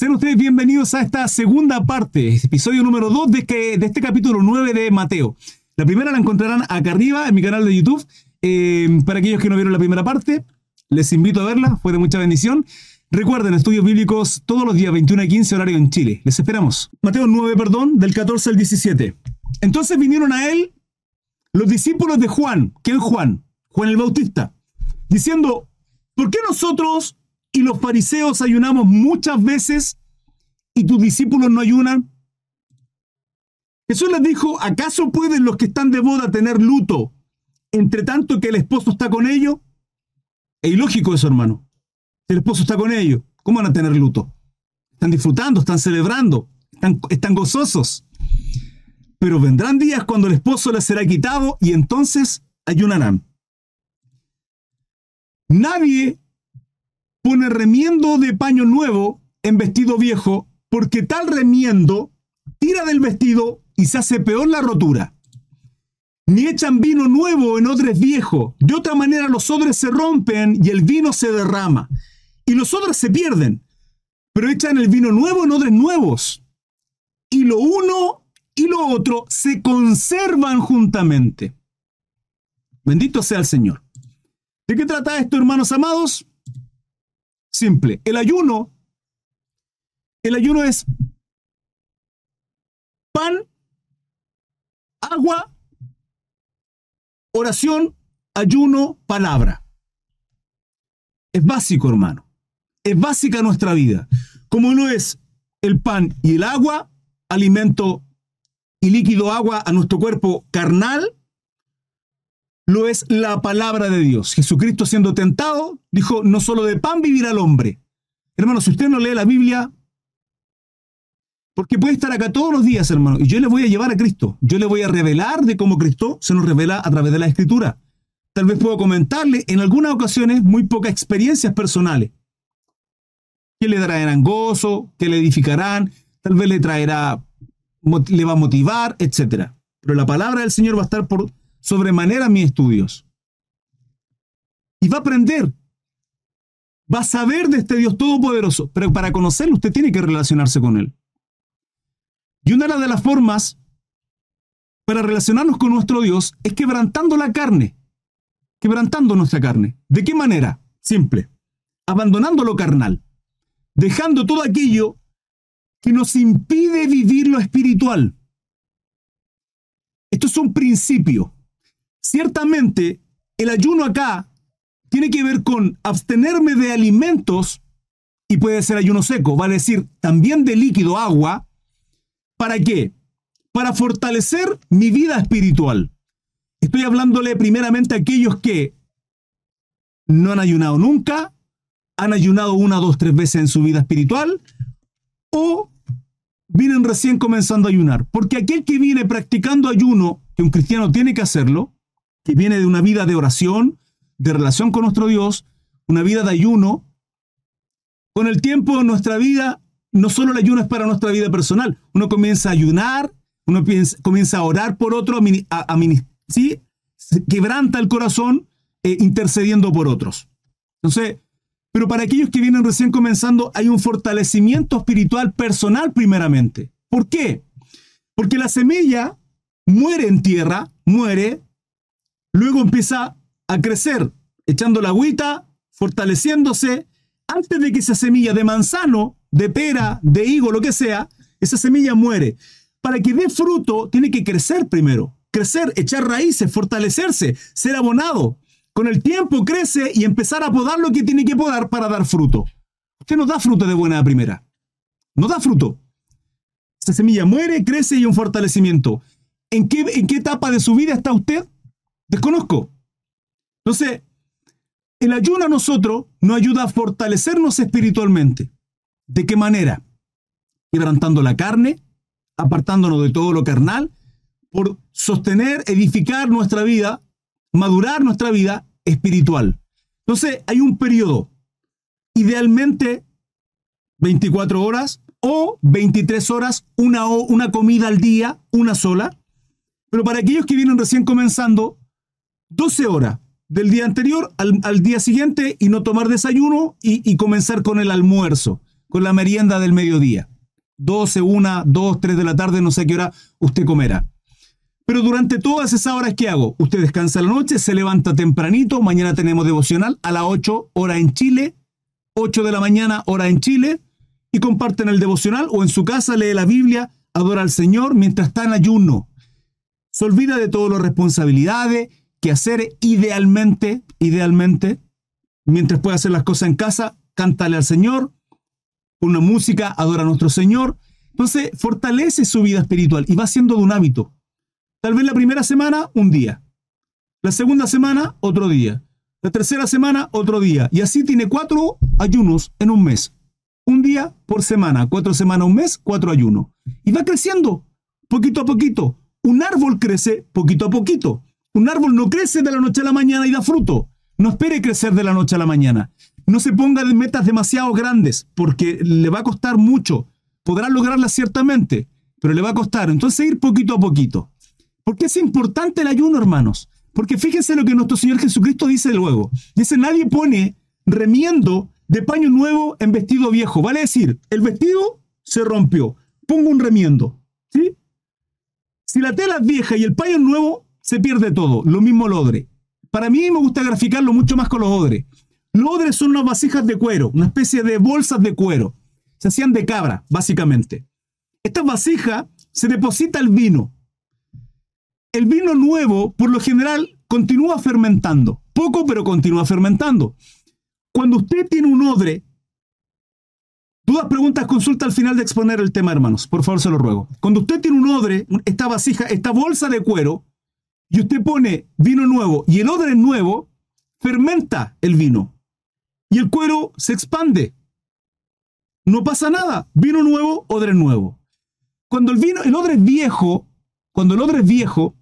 Sean ustedes bienvenidos a esta segunda parte, episodio número 2 de, que, de este capítulo 9 de Mateo. La primera la encontrarán acá arriba en mi canal de YouTube. Eh, para aquellos que no vieron la primera parte, les invito a verla, fue de mucha bendición. Recuerden, estudios bíblicos todos los días 21 y 15 horario en Chile. Les esperamos. Mateo 9, perdón, del 14 al 17. Entonces vinieron a él los discípulos de Juan. ¿Quién Juan? Juan el Bautista. Diciendo, ¿por qué nosotros y los fariseos ayunamos muchas veces y tus discípulos no ayunan? Jesús les dijo, ¿acaso pueden los que están de boda tener luto entre tanto que el esposo está con ellos? Es ilógico eso, hermano. El esposo está con ellos. ¿Cómo van a tener luto? Están disfrutando, están celebrando, están, están gozosos. Pero vendrán días cuando el esposo les será quitado y entonces ayunarán. Nadie pone remiendo de paño nuevo en vestido viejo, porque tal remiendo tira del vestido y se hace peor la rotura. Ni echan vino nuevo en odres viejos, de otra manera los odres se rompen y el vino se derrama, y los odres se pierden, pero echan el vino nuevo en odres nuevos, y lo uno y lo otro se conservan juntamente. Bendito sea el Señor. ¿De qué trata esto, hermanos amados? Simple. El ayuno, el ayuno es pan, agua, oración, ayuno, palabra. Es básico, hermano. Es básica nuestra vida. Como no es el pan y el agua, alimento y líquido agua a nuestro cuerpo carnal, lo es la palabra de Dios. Jesucristo siendo tentado, dijo, no solo de pan vivirá el hombre. Hermano, si usted no lee la Biblia, porque puede estar acá todos los días, hermano, y yo le voy a llevar a Cristo. Yo le voy a revelar de cómo Cristo se nos revela a través de la Escritura. Tal vez puedo comentarle en algunas ocasiones muy pocas experiencias personales. Que le darán gozo, que le edificarán, tal vez le traerá, le va a motivar, etc. Pero la palabra del Señor va a estar por sobremanera mis estudios. Y va a aprender. Va a saber de este Dios todopoderoso. Pero para conocerlo usted tiene que relacionarse con Él. Y una de las formas para relacionarnos con nuestro Dios es quebrantando la carne. Quebrantando nuestra carne. ¿De qué manera? Simple. Abandonando lo carnal. Dejando todo aquello que nos impide vivir lo espiritual. Esto es un principio. Ciertamente, el ayuno acá tiene que ver con abstenerme de alimentos, y puede ser ayuno seco, vale decir, también de líquido, agua, ¿para qué? Para fortalecer mi vida espiritual. Estoy hablándole primeramente a aquellos que no han ayunado nunca, han ayunado una, dos, tres veces en su vida espiritual, o vienen recién comenzando a ayunar. Porque aquel que viene practicando ayuno, que un cristiano tiene que hacerlo, que viene de una vida de oración, de relación con nuestro Dios, una vida de ayuno. Con el tiempo nuestra vida, no solo el ayuno es para nuestra vida personal, uno comienza a ayunar, uno comienza a orar por otro, a, ¿sí? quebranta el corazón eh, intercediendo por otros. Entonces, pero para aquellos que vienen recién comenzando, hay un fortalecimiento espiritual personal primeramente. ¿Por qué? Porque la semilla muere en tierra, muere, Luego empieza a crecer, echando la agüita, fortaleciéndose, antes de que esa semilla de manzano, de pera, de higo, lo que sea, esa semilla muere. Para que dé fruto, tiene que crecer primero. Crecer, echar raíces, fortalecerse, ser abonado. Con el tiempo crece y empezar a podar lo que tiene que podar para dar fruto. Usted no da fruto de buena primera. No da fruto. Esa semilla muere, crece y un fortalecimiento. ¿En qué, ¿En qué etapa de su vida está usted? Desconozco. Entonces, el ayuno a nosotros nos ayuda a fortalecernos espiritualmente. ¿De qué manera? Quebrantando la carne, apartándonos de todo lo carnal, por sostener, edificar nuestra vida, madurar nuestra vida espiritual. Entonces, hay un periodo, idealmente 24 horas o 23 horas, una, una comida al día, una sola. Pero para aquellos que vienen recién comenzando, 12 horas del día anterior al, día siguiente y no tomar desayuno y, comenzar con el almuerzo. con la merienda del mediodía. 12, 1, 2, 3 de la tarde, no sé qué hora usted comerá. Pero durante todas esas horas, ¿qué hago? Usted descansa la noche, se levanta tempranito, mañana tenemos devocional a las 8 hora en Chile, 8 de la mañana hora en Chile, y comparten el devocional o en su casa lee la Biblia, adora al Señor mientras está en ayuno. Se olvida de todas las responsabilidades que hacer idealmente, idealmente, mientras puede hacer las cosas en casa, cántale al Señor, una música, adora a nuestro Señor. Entonces, fortalece su vida espiritual y va siendo de un hábito. Tal vez la primera semana, un día. La segunda semana, otro día. La tercera semana, otro día. Y así tiene cuatro ayunos en un mes. Un día por semana. Cuatro semanas, un mes, cuatro ayunos. Y va creciendo, poquito a poquito. Un árbol crece poquito a poquito. Un árbol no crece de la noche a la mañana y da fruto. No espere crecer de la noche a la mañana. No se ponga de metas demasiado grandes porque le va a costar mucho. Podrá lograrlas ciertamente, pero le va a costar. Entonces ir poquito a poquito. ¿Por qué es importante el ayuno, hermanos? Porque fíjense lo que nuestro Señor Jesucristo dice luego. Dice, nadie pone remiendo de paño nuevo en vestido viejo. Vale decir, el vestido se rompió. Pongo un remiendo. ¿Sí? Si la tela es vieja y el paño nuevo, se pierde todo. Lo mismo el odre. Para mí me gusta graficarlo mucho más con los odres. Los odres son unas vasijas de cuero, una especie de bolsas de cuero. Se hacían de cabra, básicamente. Esta vasija se deposita el vino el vino nuevo, por lo general, continúa fermentando. Poco, pero continúa fermentando. Cuando usted tiene un odre, dudas, preguntas, consulta al final de exponer el tema, hermanos. Por favor, se lo ruego. Cuando usted tiene un odre, esta vasija, esta bolsa de cuero, y usted pone vino nuevo y el odre nuevo, fermenta el vino. Y el cuero se expande. No pasa nada. Vino nuevo, odre nuevo. Cuando el vino, el odre es viejo, cuando el odre es viejo,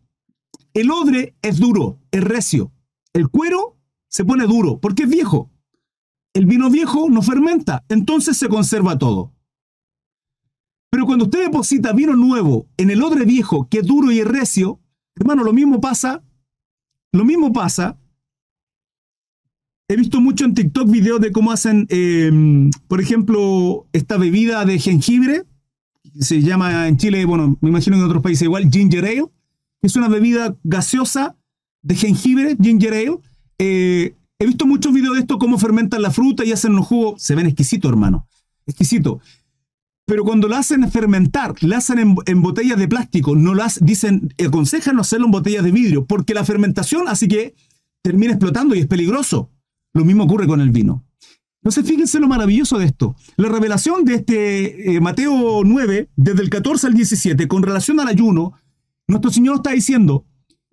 el odre es duro, es recio. El cuero se pone duro porque es viejo. El vino viejo no fermenta, entonces se conserva todo. Pero cuando usted deposita vino nuevo en el odre viejo, que es duro y es recio, hermano, lo mismo pasa. Lo mismo pasa. He visto mucho en TikTok videos de cómo hacen, em, por ejemplo, esta bebida de jengibre. Se llama en Chile, bueno, me imagino en otros países igual, ginger ale es una bebida gaseosa de jengibre, ginger ale. Eh, he visto muchos videos de esto, cómo fermentan la fruta y hacen los jugos. Se ven exquisito, hermano. Exquisito. Pero cuando la hacen fermentar, la hacen en, botellas de plástico, no las dicen, aconsejan hacerlo en botellas de vidrio, porque la fermentación hace que termine explotando y es peligroso. Lo mismo ocurre con el vino. Entonces, fíjense lo maravilloso de esto. La revelación de este eh, Mateo 9, desde el 14 al 17, con relación al ayuno, nuestro Señor está diciendo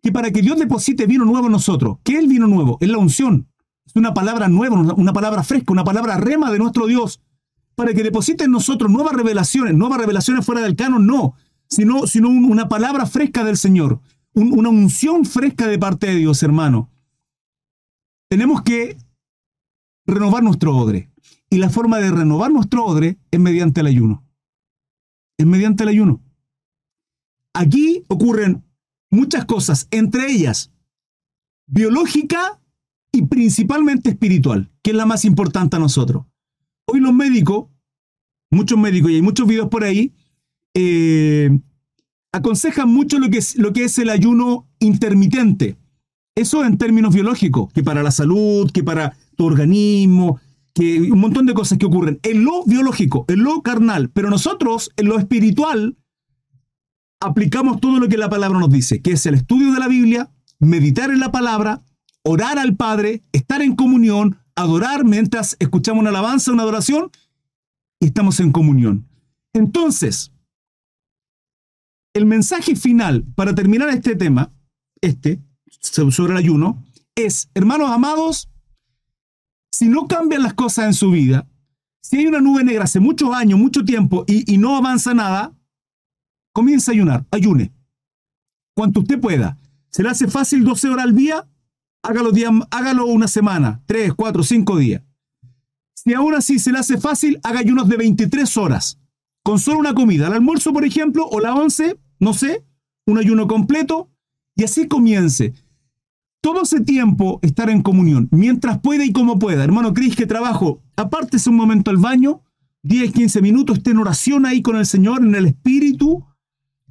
que para que Dios deposite vino nuevo en nosotros, ¿qué es el vino nuevo? Es la unción. Es una palabra nueva, una palabra fresca, una palabra rema de nuestro Dios. Para que deposite en nosotros nuevas revelaciones, nuevas revelaciones fuera del canon, no, sino, sino una palabra fresca del Señor, una unción fresca de parte de Dios, hermano. Tenemos que renovar nuestro odre. Y la forma de renovar nuestro odre es mediante el ayuno. Es mediante el ayuno. Aquí ocurren muchas cosas, entre ellas biológica y principalmente espiritual, que es la más importante a nosotros. Hoy los médicos, muchos médicos, y hay muchos videos por ahí, eh, aconsejan mucho lo que, es, lo que es el ayuno intermitente. Eso en términos biológicos, que para la salud, que para tu organismo, que un montón de cosas que ocurren. En lo biológico, en lo carnal, pero nosotros, en lo espiritual, aplicamos todo lo que la palabra nos dice, que es el estudio de la Biblia, meditar en la palabra, orar al Padre, estar en comunión, adorar mientras escuchamos una alabanza, una adoración, y estamos en comunión. Entonces, el mensaje final para terminar este tema, este, sobre el ayuno, es, hermanos amados, si no cambian las cosas en su vida, si hay una nube negra hace muchos años, mucho tiempo, y, y no avanza nada, Comienza a ayunar, ayune. Cuanto usted pueda. ¿Se le hace fácil 12 horas al día? Hágalo, hágalo una semana, 3, 4, 5 días. Si aún así se le hace fácil, haga ayunos de 23 horas. Con solo una comida. Al almuerzo, por ejemplo, o la once, no sé, un ayuno completo. Y así comience. Todo ese tiempo estar en comunión, mientras pueda y como pueda. Hermano Cris, que trabajo, apártese un momento al baño, 10, 15 minutos, esté en oración ahí con el Señor, en el Espíritu.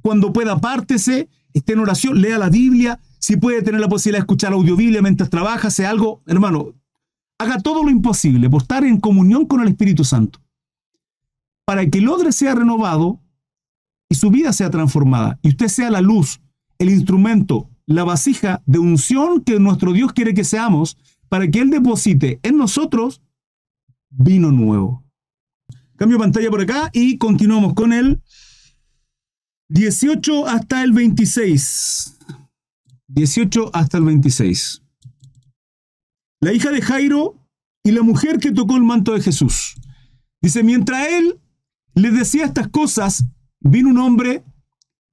Cuando pueda, apártese, esté en oración, lea la Biblia. Si puede tener la posibilidad de escuchar audiobiblia mientras trabaja, sea algo, hermano, haga todo lo imposible por estar en comunión con el Espíritu Santo. Para que el odre sea renovado y su vida sea transformada. Y usted sea la luz, el instrumento, la vasija de unción que nuestro Dios quiere que seamos para que Él deposite en nosotros vino nuevo. Cambio pantalla por acá y continuamos con el 18 hasta el 26. 18 hasta el 26. La hija de Jairo y la mujer que tocó el manto de Jesús. Dice, mientras él les decía estas cosas, vino un hombre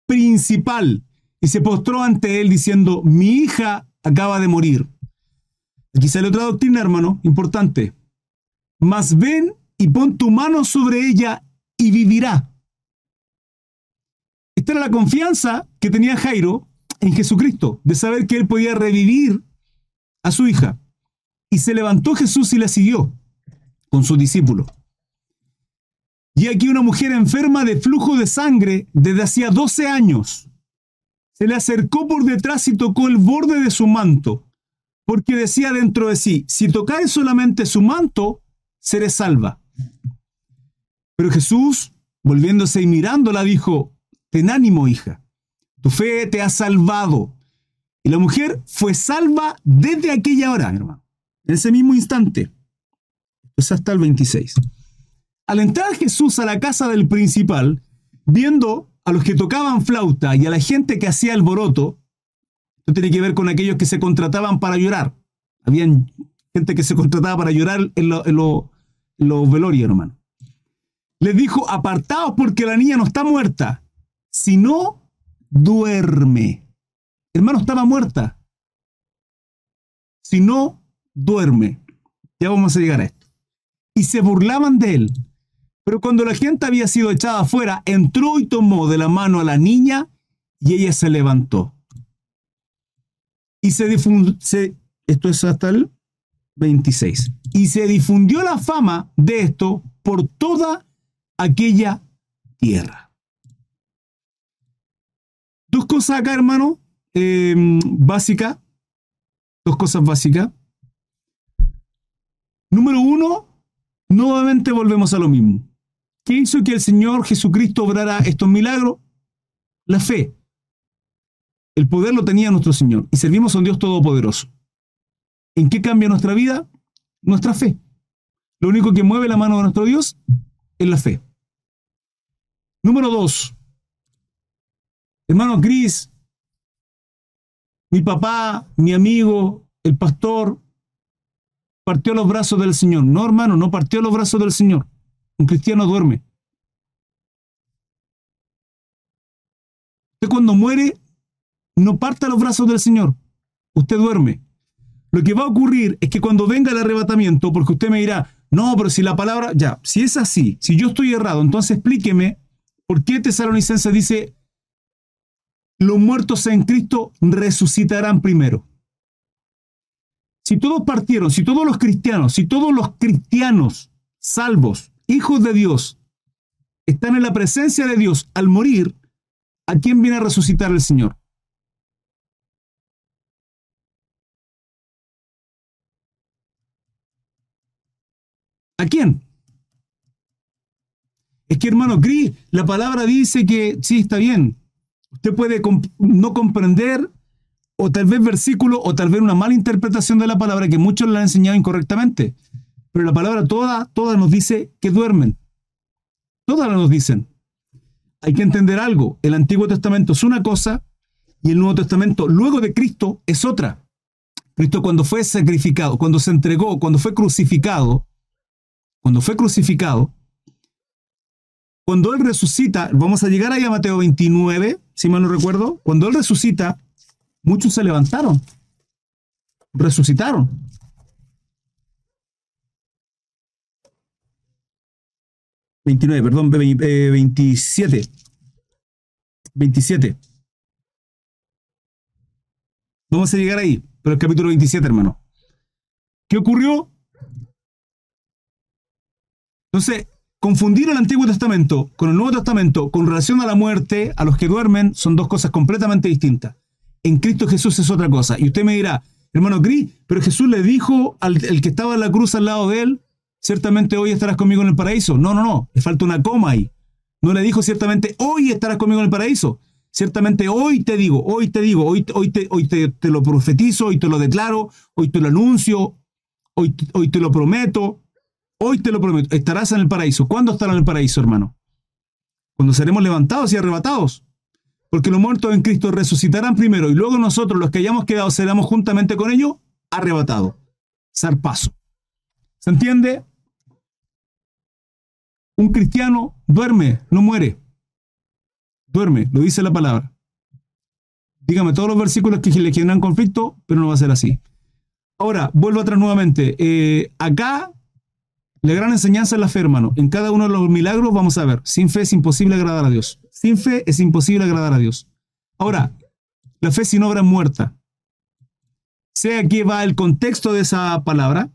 principal y se postró ante él diciendo, mi hija acaba de morir. Aquí sale otra doctrina, hermano, importante. Mas ven y pon tu mano sobre ella y vivirá. Esta era la confianza que tenía Jairo en Jesucristo, de saber que él podía revivir a su hija. Y se levantó Jesús y la siguió con su discípulo. Y aquí una mujer enferma de flujo de sangre desde hacía 12 años. Se le acercó por detrás y tocó el borde de su manto, porque decía dentro de sí, si tocare solamente su manto, seré salva. Pero Jesús, volviéndose y mirándola, dijo, ten ánimo, hija, tu fe te ha salvado. Y la mujer fue salva desde aquella hora, hermano, en ese mismo instante. Pues hasta el 26. Al entrar Jesús a la casa del principal, viendo a los que tocaban flauta y a la gente que hacía alboroto, esto tiene que ver con aquellos que se contrataban para llorar. Habían gente que se contrataba para llorar en los lo, velorios, hermano. Les dijo, apartaos porque la niña no está muerta, sino duerme. Hermano, estaba muerta. Si no, duerme. Ya vamos a llegar a esto. Y se burlaban de él. Pero cuando la gente había sido echada afuera, entró y tomó de la mano a la niña y ella se levantó. Y se difundió, esto es hasta el 26. Y se difundió la fama de esto por toda aquella tierra. Cosas acá, hermano, eh, básicas. Dos cosas básicas. Número uno, nuevamente volvemos a lo mismo. ¿Qué hizo que el Señor Jesucristo obrara estos milagros? La fe. El poder lo tenía nuestro Señor y servimos a un Dios todopoderoso. ¿En qué cambia nuestra vida? Nuestra fe. Lo único que mueve la mano de nuestro Dios es la fe. Número dos. Hermano Cris, mi papá, mi amigo, el pastor, partió los brazos del Señor. No, hermano, no partió los brazos del Señor. Un cristiano duerme. Usted cuando muere, no parta los brazos del Señor. Usted duerme. Lo que va a ocurrir es que cuando venga el arrebatamiento, porque usted me dirá, no, pero si la palabra, ya, si es así, si yo estoy errado, entonces explíqueme por qué Tesalonicense dice, los muertos en Cristo resucitarán primero. Si todos partieron, si todos los cristianos, si todos los cristianos salvos hijos de Dios, están en la presencia de Dios al morir, ¿a quién viene a resucitar el Señor? ¿A quién? Es que, hermano la palabra dice que sí, está bien. Usted puede no comprender, o tal vez versículo, o tal vez una mala interpretación de la palabra que muchos la han enseñado incorrectamente. Pero la palabra toda, toda nos dice que duermen. Todas nos dicen. Hay que entender algo. El Antiguo Testamento es una cosa y el Nuevo Testamento, luego de Cristo, es otra. Cristo cuando fue sacrificado, cuando se entregó, cuando fue crucificado, cuando fue crucificado, cuando Él resucita, vamos a llegar ahí a Mateo 29, si mal no recuerdo, cuando Él resucita, muchos se levantaron, resucitaron. 29, perdón, 27. 27. Eh, Vamos a llegar ahí, pero el capítulo 27, hermano. ¿Qué ocurrió? Entonces, confundir el Antiguo Testamento con el Nuevo Testamento con relación a la muerte, a los que duermen, son dos cosas completamente distintas. En Cristo Jesús es otra cosa. Y usted me dirá, hermano Cris, pero Jesús le dijo al el que estaba en la cruz al lado de él, ciertamente hoy estarás conmigo en el paraíso. No, no, no, le falta una coma ahí. No le dijo ciertamente hoy estarás conmigo en el paraíso. Ciertamente hoy te digo, hoy te digo, hoy, hoy, te, hoy te, lo profetizo, hoy te lo declaro, hoy te lo anuncio, hoy, hoy te lo prometo, hoy te lo prometo, estarás en el paraíso. ¿Cuándo estarás en el paraíso, hermano? Cuando seremos levantados y arrebatados. Porque los muertos en Cristo resucitarán primero y luego nosotros, los que hayamos quedado, seremos juntamente con ellos arrebatados. Zarpazo. ¿Se entiende? Un cristiano duerme, no muere. Duerme, lo dice la palabra. Dígame todos los versículos que le generan conflicto, pero no va a ser así. Ahora, vuelvo atrás nuevamente. Eh, acá, la gran enseñanza es la fe, hermano. En cada uno de los milagros vamos a ver, sin fe es imposible agradar a Dios. Sin fe es imposible agradar a Dios. Ahora, la fe sin obra muerta. Sea que va el contexto de esa palabra,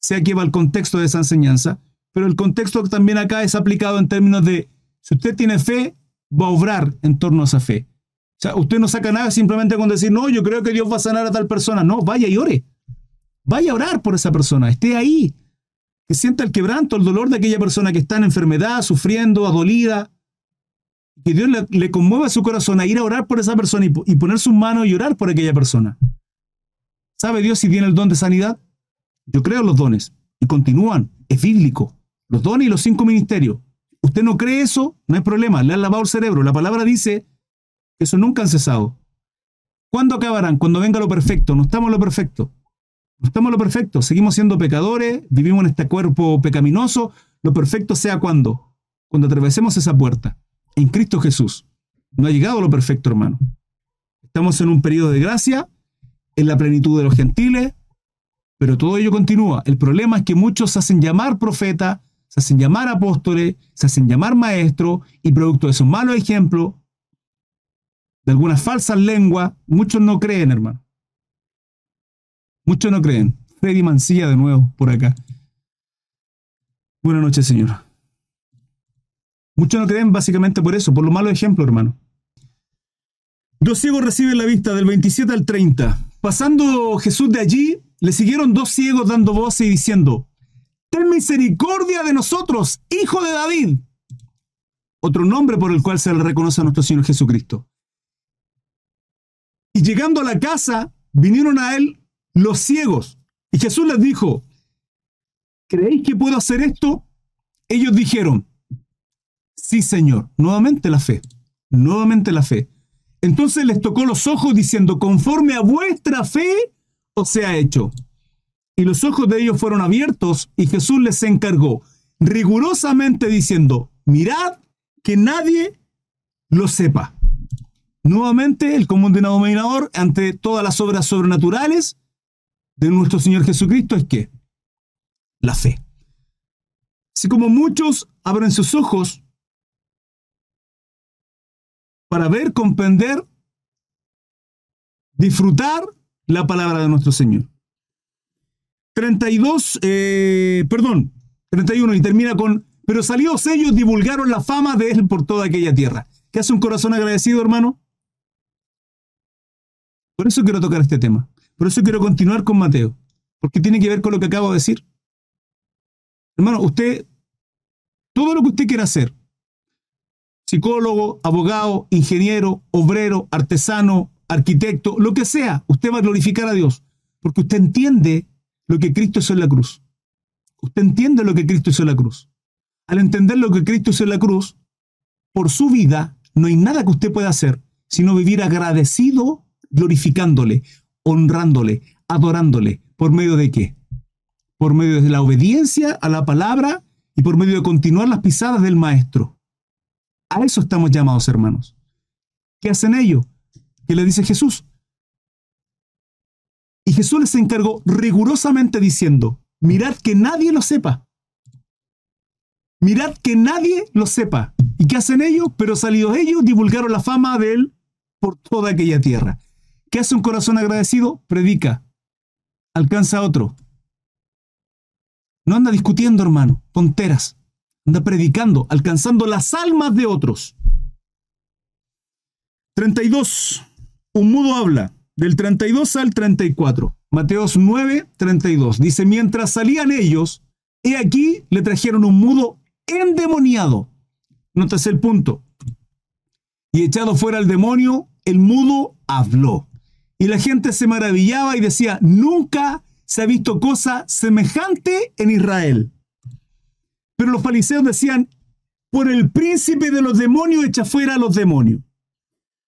sea que va el contexto de esa enseñanza, pero el contexto también acá es aplicado en términos de, si usted tiene fe, va a obrar en torno a esa fe. O sea, usted no saca nada simplemente con decir, no, yo creo que Dios va a sanar a tal persona. No, vaya y ore. Vaya a orar por esa persona, esté ahí. Que sienta el quebranto, el dolor de aquella persona que está en enfermedad, sufriendo, adolida. Que Dios le, conmueva su corazón a ir a orar por esa persona y, poner sus manos y orar por aquella persona. ¿Sabe Dios si tiene el don de sanidad? Yo creo en los dones y continúan, es bíblico. Los dones y los cinco ministerios. ¿Usted no cree eso? No hay problema, le han lavado el cerebro. La palabra dice que eso nunca han cesado. ¿Cuándo acabarán? Cuando venga lo perfecto. No estamos en lo perfecto. No estamos lo perfecto. Seguimos siendo pecadores, vivimos en este cuerpo pecaminoso. Lo perfecto sea cuando. Cuando atravesemos esa puerta. En Cristo Jesús. No ha llegado lo perfecto, hermano. Estamos en un periodo de gracia, en la plenitud de los gentiles, pero todo ello continúa. El problema es que muchos hacen llamar profeta, se hacen llamar apóstoles, se hacen llamar maestros, y producto de esos malos ejemplos, de algunas falsas lenguas, muchos no creen, hermano. Muchos no creen. Freddy Mancilla de nuevo por acá. Buenas noches, señor. Muchos no creen básicamente por eso, por los malos ejemplos, hermano. Dos ciegos reciben la vista del 27 al 30. Pasando Jesús de allí, le siguieron dos ciegos dando voces y diciendo, ten misericordia de nosotros, hijo de David. Otro nombre por el cual se le reconoce a nuestro Señor Jesucristo. Y llegando a la casa, vinieron a él los ciegos. Y Jesús les dijo, ¿creéis que puedo hacer esto? Ellos dijeron, sí, Señor. Nuevamente la fe. Nuevamente la fe. Entonces les tocó los ojos diciendo, conforme a vuestra fe os sea hecho y los ojos de ellos fueron abiertos y Jesús les encargó rigurosamente diciendo, mirad que nadie lo sepa. Nuevamente, el común denominador ante todas las obras sobrenaturales de nuestro Señor Jesucristo es que la fe. Así como muchos abren sus ojos para ver, comprender, disfrutar la palabra de nuestro Señor. 32, eh, perdón, 31 y termina con, pero salidos ellos divulgaron la fama de él por toda aquella tierra. ¿Qué hace un corazón agradecido, hermano? Por eso quiero tocar este tema. Por eso quiero continuar con Mateo. Porque tiene que ver con lo que acabo de decir. Hermano, usted, todo lo que usted quiera hacer, psicólogo, abogado, ingeniero, obrero, artesano, arquitecto, lo que sea, usted va a glorificar a Dios. Porque usted entiende lo que Cristo hizo en la cruz. Usted entiende lo que Cristo hizo en la cruz. Al entender lo que Cristo hizo en la cruz, por su vida no hay nada que usted pueda hacer sino vivir agradecido, glorificándole, honrándole, adorándole. ¿Por medio de qué? Por medio de la obediencia a la palabra y por medio de continuar las pisadas del Maestro. A eso estamos llamados, hermanos. ¿Qué hacen ellos? ¿Qué le dice Jesús? Y Jesús les encargó rigurosamente diciendo, mirad que nadie lo sepa. Mirad que nadie lo sepa. ¿Y qué hacen ellos? Pero salidos ellos divulgaron la fama de él por toda aquella tierra. ¿Qué hace un corazón agradecido? Predica. Alcanza a otro. No anda discutiendo, hermano, tonteras. anda predicando, alcanzando las almas de otros. 32. Un mudo habla, del 32 al 34. Mateos 9, 32. Dice, mientras salían ellos, he aquí le trajeron un mudo endemoniado. Notas el punto. Y echado fuera el demonio, el mudo habló. Y la gente se maravillaba y decía, nunca se ha visto cosa semejante en Israel. Pero los fariseos decían, por el príncipe de los demonios echa fuera a los demonios.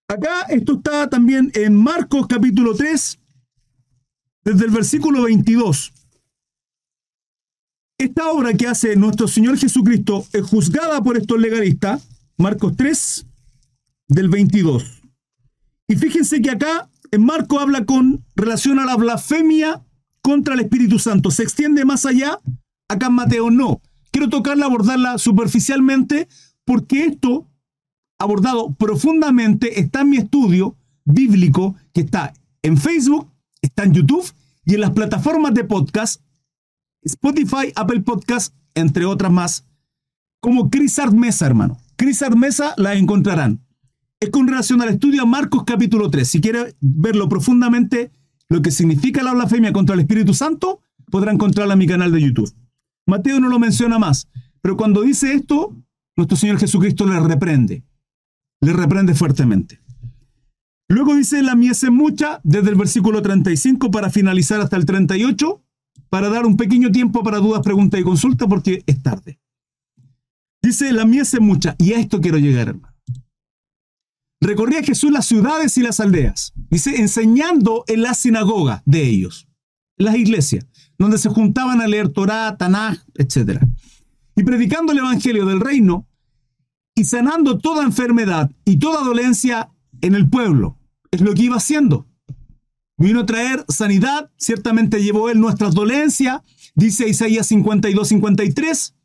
Acá esto está también en Marcos capítulo 3, desde el versículo 22. Esta obra que hace nuestro Señor Jesucristo es juzgada por estos legalistas, Marcos 3, del 22. Y fíjense que acá en Marcos habla con relación a la blasfemia contra el Espíritu Santo. ¿Se extiende más allá? Acá en Mateo no. Quiero tocarla, abordarla superficialmente, porque esto abordado profundamente está en mi estudio bíblico que está en Facebook, está en YouTube y en las plataformas de podcast, Spotify, Apple Podcast, entre otras más, como Chris Art Mesa, hermano. Chris Art Mesa la encontrarán. Es con relación al estudio Marcos capítulo 3. Si quiere verlo profundamente, lo que significa la blasfemia contra el Espíritu Santo, podrá encontrarla en mi canal de YouTube. Mateo no lo menciona más, pero cuando dice esto, nuestro Señor Jesucristo le reprende le reprende fuertemente. Luego dice, la mies es mucha, desde el versículo 35 para finalizar hasta el 38, para dar un pequeño tiempo para dudas, preguntas y consultas, porque es tarde. Dice, la mies es mucha, y a esto quiero llegar, hermano. Recorría Jesús las ciudades y las aldeas, dice, enseñando en la sinagoga de ellos, las iglesias, donde se juntaban a leer Torah, Tanaj, etc. Y predicando el evangelio del reino y sanando toda enfermedad y toda dolencia en el pueblo. Es lo que iba haciendo. Vino a traer sanidad, ciertamente llevó él nuestras dolencias, dice Isaías 52, 53.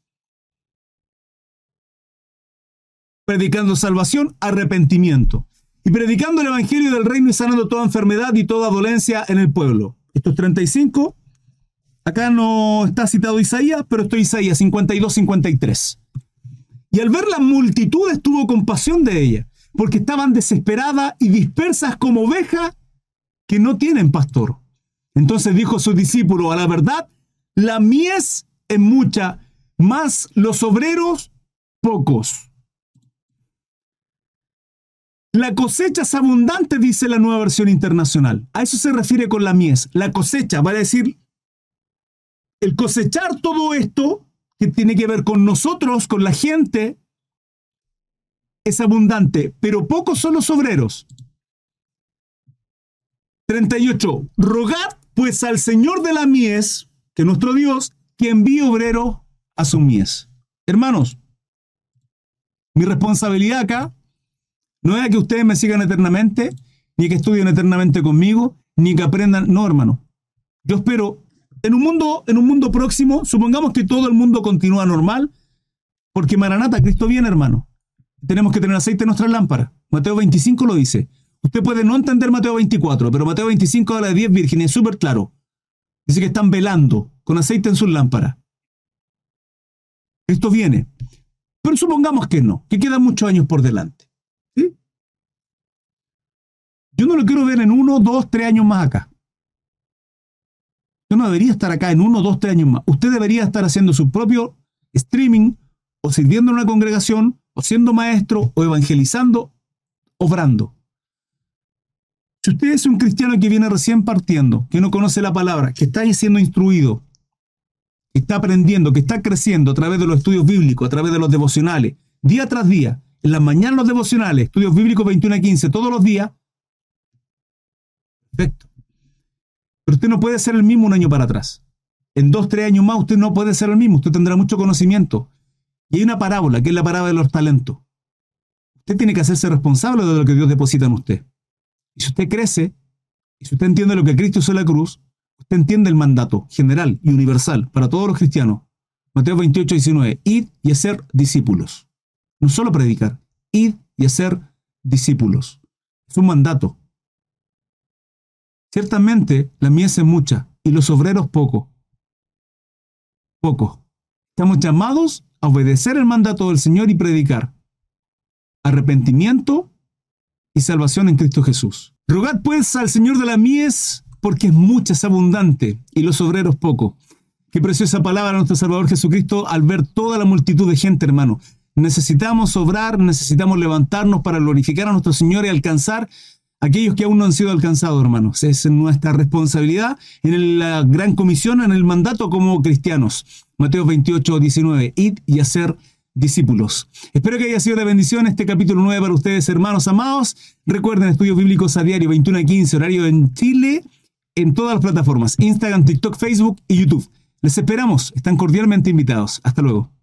Predicando salvación, arrepentimiento. Y predicando el evangelio del reino y sanando toda enfermedad y toda dolencia en el pueblo. Estos 35. Acá no está citado Isaías, pero esto es Isaías 52, 53. Y al ver la multitud tuvo compasión de ella, porque estaban desesperadas y dispersas como ovejas que no tienen pastor. Entonces dijo su discípulo, a la verdad, la mies es mucha, más los obreros pocos. La cosecha es abundante, dice la nueva versión internacional. A eso se refiere con la mies. La cosecha, va a decir, el cosechar todo esto que tiene que ver con nosotros, con la gente, es abundante, pero pocos son los obreros. 38. Rogad pues al Señor de la mies, que nuestro Dios, que envíe obrero a su mies. Hermanos, mi responsabilidad acá no es que ustedes me sigan eternamente, ni que estudien eternamente conmigo, ni que aprendan. No, hermano. Yo espero en un mundo, en un mundo próximo, supongamos que todo el mundo continúa normal, porque Maranata, Cristo viene, hermano. Tenemos que tener aceite en nuestras lámparas. Mateo 25 lo dice. Usted puede no entender Mateo 24, pero Mateo 25 habla de 10 vírgenes, es súper claro. Dice que están velando con aceite en sus lámparas. Esto viene. Pero supongamos que no, que quedan muchos años por delante. Yo no lo quiero ver en uno, dos, tres años más acá. Yo no debería estar acá en uno, dos, tres años más. Usted debería estar haciendo su propio streaming o sirviendo en una congregación o siendo maestro o evangelizando, obrando. Si usted es un cristiano que viene recién partiendo, que no conoce la palabra, que está siendo instruido, que está aprendiendo, que está creciendo a través de los estudios bíblicos, a través de los devocionales, día tras día, en las mañanas los devocionales, estudios bíblicos 21 a 15, todos los días, perfecto. Pero usted no puede ser el mismo un año para atrás. En dos, tres años más usted no puede ser el mismo, usted tendrá mucho conocimiento. Y hay una parábola, que es la parábola de los talentos. Usted tiene que hacerse responsable de lo que Dios deposita en usted. Y si usted crece, y si usted entiende lo que Cristo hizo en la cruz, usted entiende el mandato general y universal para todos los cristianos. Mateo 28, 19. Id y hacer discípulos. No solo predicar, id y hacer discípulos. Es un mandato. Ciertamente la mies es mucha y los obreros poco. Poco. Estamos llamados a obedecer el mandato del Señor y predicar arrepentimiento y salvación en Cristo Jesús. Rogad pues al Señor de la mies, porque es mucha, es abundante, y los obreros poco. Qué preciosa palabra nuestro Salvador Jesucristo al ver toda la multitud de gente, hermano. Necesitamos obrar, necesitamos levantarnos para glorificar a nuestro Señor y alcanzar aquellos que aún no han sido alcanzados, hermanos. Es nuestra responsabilidad en la gran comisión, en el mandato como cristianos. Mateo 28, 19. Id y hacer discípulos. Espero que haya sido de bendición este capítulo 9 para ustedes, hermanos amados. Recuerden estudios bíblicos a diario 21 a 15, horario en Chile, en todas las plataformas, Instagram, TikTok, Facebook y YouTube. Les esperamos, están cordialmente invitados. Hasta luego.